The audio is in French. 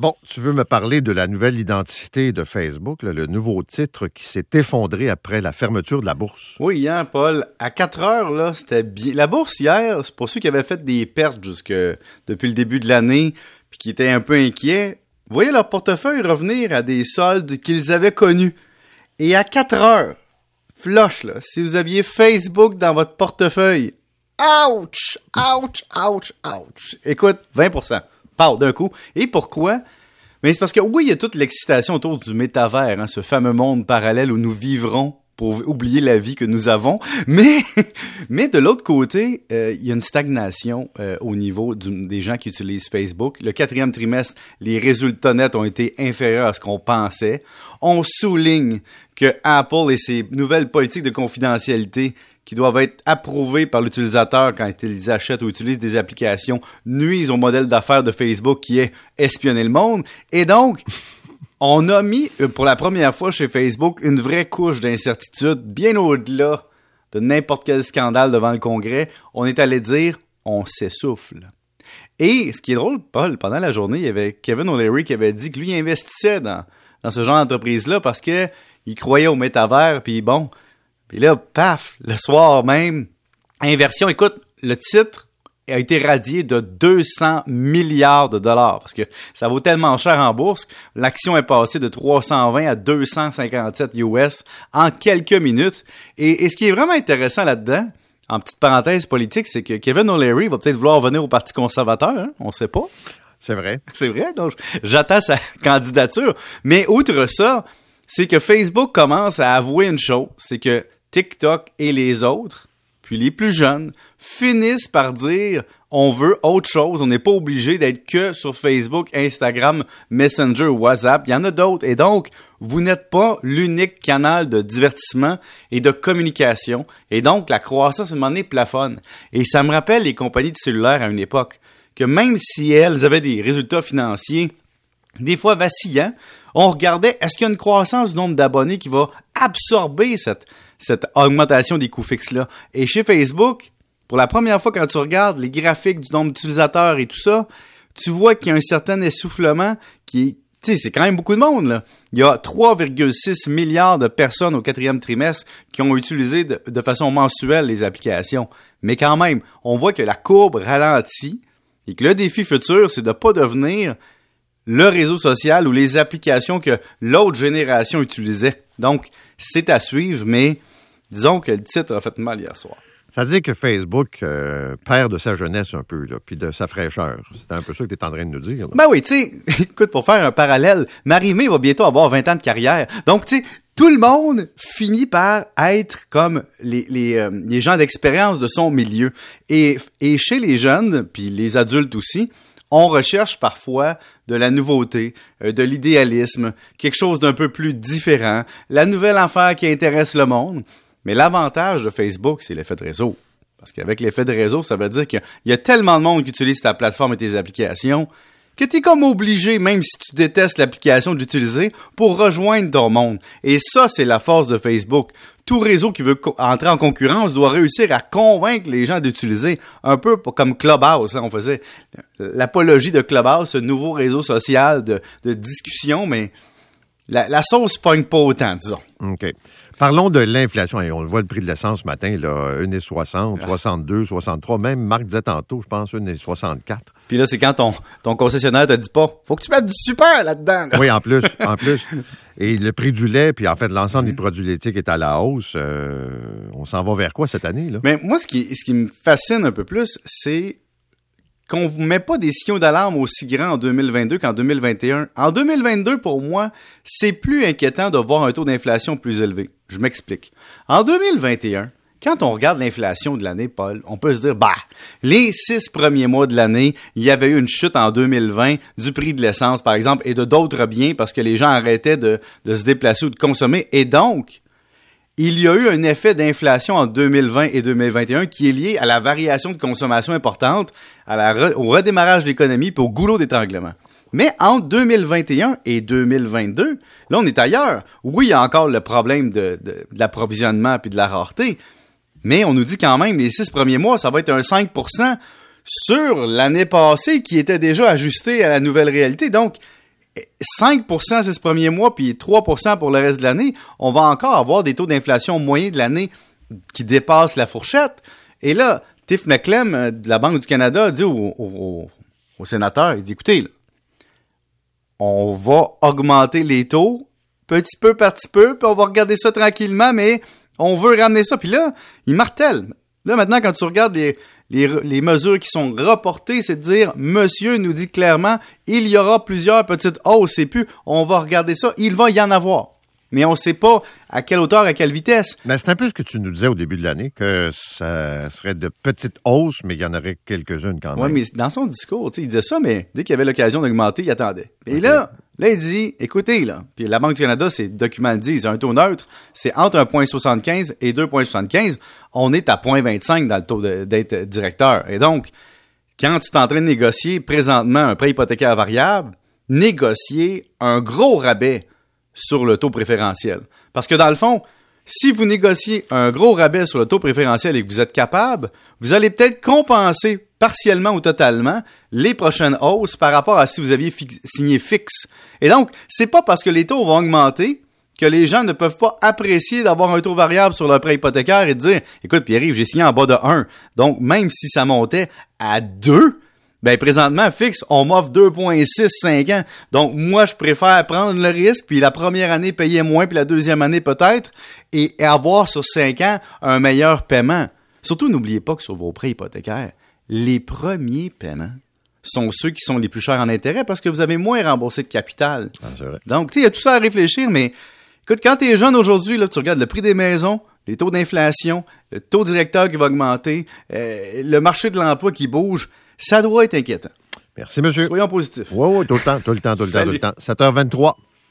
Bon, tu veux me parler de la nouvelle identité de Facebook, le nouveau titre qui s'est effondré après la fermeture de la bourse? Oui, hier, Paul, à 4 heures, là, c'était bien. La bourse hier, c'est pour ceux qui avaient fait des pertes jusque depuis le début de l'année, puis qui étaient un peu inquiets, voyaient leur portefeuille revenir à des soldes qu'ils avaient connus. Et à 4 heures, flush, là, si vous aviez Facebook dans votre portefeuille, ouch, ouch, ouch, ouch. Écoute, 20% part d'un coup. Et pourquoi? Mais c'est parce que oui, il y a toute l'excitation autour du métavers, hein, ce fameux monde parallèle où nous vivrons pour oublier la vie que nous avons. Mais, de l'autre côté, euh, il y a une stagnation euh, au niveau des gens qui utilisent Facebook. Le quatrième trimestre, les résultats nets ont été inférieurs à ce qu'on pensait. On souligne que Apple et ses nouvelles politiques de confidentialité qui doivent être approuvés par l'utilisateur quand ils achètent ou utilisent des applications nuisent au modèle d'affaires de Facebook qui est espionner le monde. Et donc, on a mis euh, pour la première fois chez Facebook une vraie couche d'incertitude bien au-delà de n'importe quel scandale devant le Congrès. On est allé dire on s'essouffle. Et ce qui est drôle, Paul, pendant la journée, il y avait Kevin O'Leary qui avait dit que lui investissait dans, dans ce genre d'entreprise-là parce que il croyait au métavers, puis bon, puis là, paf, le soir même, inversion. Écoute, le titre a été radié de 200 milliards de dollars parce que ça vaut tellement cher en bourse. L'action est passée de 320 à 257 US en quelques minutes. Et, ce qui est vraiment intéressant là-dedans, en petite parenthèse politique, c'est que Kevin O'Leary va peut-être vouloir venir au Parti conservateur, hein? on sait pas. C'est vrai. C'est vrai, donc j'attends sa candidature. Mais outre ça, c'est que Facebook commence à avouer une chose, c'est que TikTok et les autres, puis les plus jeunes, finissent par dire on veut autre chose, on n'est pas obligé d'être que sur Facebook, Instagram, Messenger, WhatsApp, il y en a d'autres. Et donc, vous n'êtes pas l'unique canal de divertissement et de communication. Et donc, la croissance, à un moment donné, plafonne. Et ça me rappelle les compagnies de cellulaires à une époque, que même si elles avaient des résultats financiers des fois vacillants, on regardait est-ce qu'il y a une croissance du nombre d'abonnés qui va absorber cette, cette augmentation des coûts fixes-là. Et chez Facebook, pour la première fois quand tu regardes les graphiques du nombre d'utilisateurs et tout ça, tu vois qu'il y a un certain essoufflement qui tu sais, c'est quand même beaucoup de monde, là. Il y a 3,6 milliards de personnes au quatrième trimestre qui ont utilisé de, façon mensuelle les applications. Mais quand même, on voit que la courbe ralentit et que le défi futur, c'est de ne pas devenir le réseau social ou les applications que l'autre génération utilisait. Donc, c'est à suivre, mais disons que le titre a fait mal hier soir. Ça veut dire que Facebook euh, perd de sa jeunesse un peu, là, puis de sa fraîcheur. C'est un peu ça que tu es en train de nous dire. Ben oui, tu sais, écoute, pour faire un parallèle, Marie-Mé va bientôt avoir 20 ans de carrière. Donc, tu sais, tout le monde finit par être comme les, les, euh, les gens d'expérience de son milieu. Et, et chez les jeunes, puis les adultes aussi, on recherche parfois de la nouveauté, euh, de l'idéalisme, quelque chose d'un peu plus différent, la nouvelle affaire qui intéresse le monde. Mais l'avantage de Facebook, c'est l'effet de réseau. Parce qu'avec l'effet de réseau, ça veut dire qu'il y a tellement de monde qui utilise ta plateforme et tes applications que tu es comme obligé, même si tu détestes l'application, d'utiliser pour rejoindre ton monde. Et ça, c'est la force de Facebook tout réseau qui veut entrer en concurrence doit réussir à convaincre les gens d'utiliser un peu comme Clubhouse. Hein. on faisait l'apologie de Clubhouse, ce nouveau réseau social de, discussion, mais la, la sauce pogne pas autant, disons. OK. Parlons de l'inflation. on le voit le prix de l'essence ce matin, là, 1,60, 62, 63. Même Marc disait tantôt, je pense, 1,64. Puis là, c'est quand ton, ton concessionnaire te dit pas, faut que tu mettes du super là-dedans. Oui, en plus, en plus. Et le prix du lait, puis en fait, l'ensemble des produits laitiers est à la hausse. Euh, on s'en va vers quoi cette année, là? Mais moi, ce qui, ce qui me fascine un peu plus, c'est qu'on ne met pas des signaux d'alarme aussi grands en 2022 qu'en 2021. En 2022, pour moi, c'est plus inquiétant de voir un taux d'inflation plus élevé. Je m'explique. En 2021, quand on regarde l'inflation de l'année, Paul, on peut se dire, bah, les six premiers mois de l'année, il y avait eu une chute en 2020 du prix de l'essence, par exemple, et de d'autres biens parce que les gens arrêtaient de, se déplacer ou de consommer. Et donc, il y a eu un effet d'inflation en 2020 et 2021 qui est lié à la variation de consommation importante, à la au redémarrage de l'économie et au goulot d'étranglement. Mais en 2021 et 2022, là, on est ailleurs. Oui, il y a encore le problème de, l'approvisionnement puis de la rareté, mais on nous dit quand même, les six premiers mois, ça va être un 5% sur l'année passée qui était déjà ajusté à la nouvelle réalité. Donc, 5% ces premiers mois, puis 3% pour le reste de l'année, on va encore avoir des taux d'inflation moyens de l'année qui dépassent la fourchette. Et là, Tiff McClem euh, de la Banque du Canada dit au, au, sénateur, il dit, écoutez, on va augmenter les taux petit peu par petit peu, puis on va regarder ça tranquillement, mais on veut ramener ça. Puis là, il martèle. Là, maintenant, quand tu regardes les, les, mesures qui sont reportées, c'est de dire, monsieur nous dit clairement, il y aura plusieurs petites hausses et puis on va regarder ça, il va y en avoir mais on ne sait pas à quelle hauteur, à quelle vitesse. Mais c'est un peu ce que tu nous disais au début de l'année, que ça serait de petites hausses, mais il y en aurait quelques-unes quand même. Oui, mais dans son discours, il disait ça, mais dès qu'il y avait l'occasion d'augmenter, il attendait. Et là, là, il dit, écoutez, là, puis la Banque du Canada, ses documents le disent, un taux neutre, c'est entre 1,75 et 2,75. On est à 0,25 dans le taux d'être directeur. Et donc, quand tu es en train de négocier présentement un prêt hypothécaire variable, négocier un gros rabais sur le taux préférentiel. Parce que dans le fond, si vous négociez un gros rabais sur le taux préférentiel et que vous êtes capable, vous allez peut-être compenser partiellement ou totalement les prochaines hausses par rapport à si vous aviez signé fixe. Et donc, c'est pas parce que les taux vont augmenter que les gens ne peuvent pas apprécier d'avoir un taux variable sur leur prêt hypothécaire et dire, écoute, Pierre-Yves, j'ai signé en bas de 1. Donc, même si ça montait à 2, ben présentement, fixe, on m'offre 2,6 5 ans. Donc moi, je préfère prendre le risque, puis la première année payer moins, puis la deuxième année peut-être, et avoir sur 5 ans un meilleur paiement. Surtout, n'oubliez pas que sur vos prêts hypothécaires, les premiers paiements sont ceux qui sont les plus chers en intérêt parce que vous avez moins remboursé de capital. Ah, Donc, tu sais, il y a tout ça à réfléchir, mais écoute, quand tu es jeune aujourd'hui, là, tu regardes le prix des maisons, les taux d'inflation, le taux directeur qui va augmenter, euh, le marché de l'emploi qui bouge, ça doit être inquiétant. Merci, monsieur. Soyons positifs. Oui, oui, tout le temps, tout le temps, tout le temps, tout le temps. 7h23.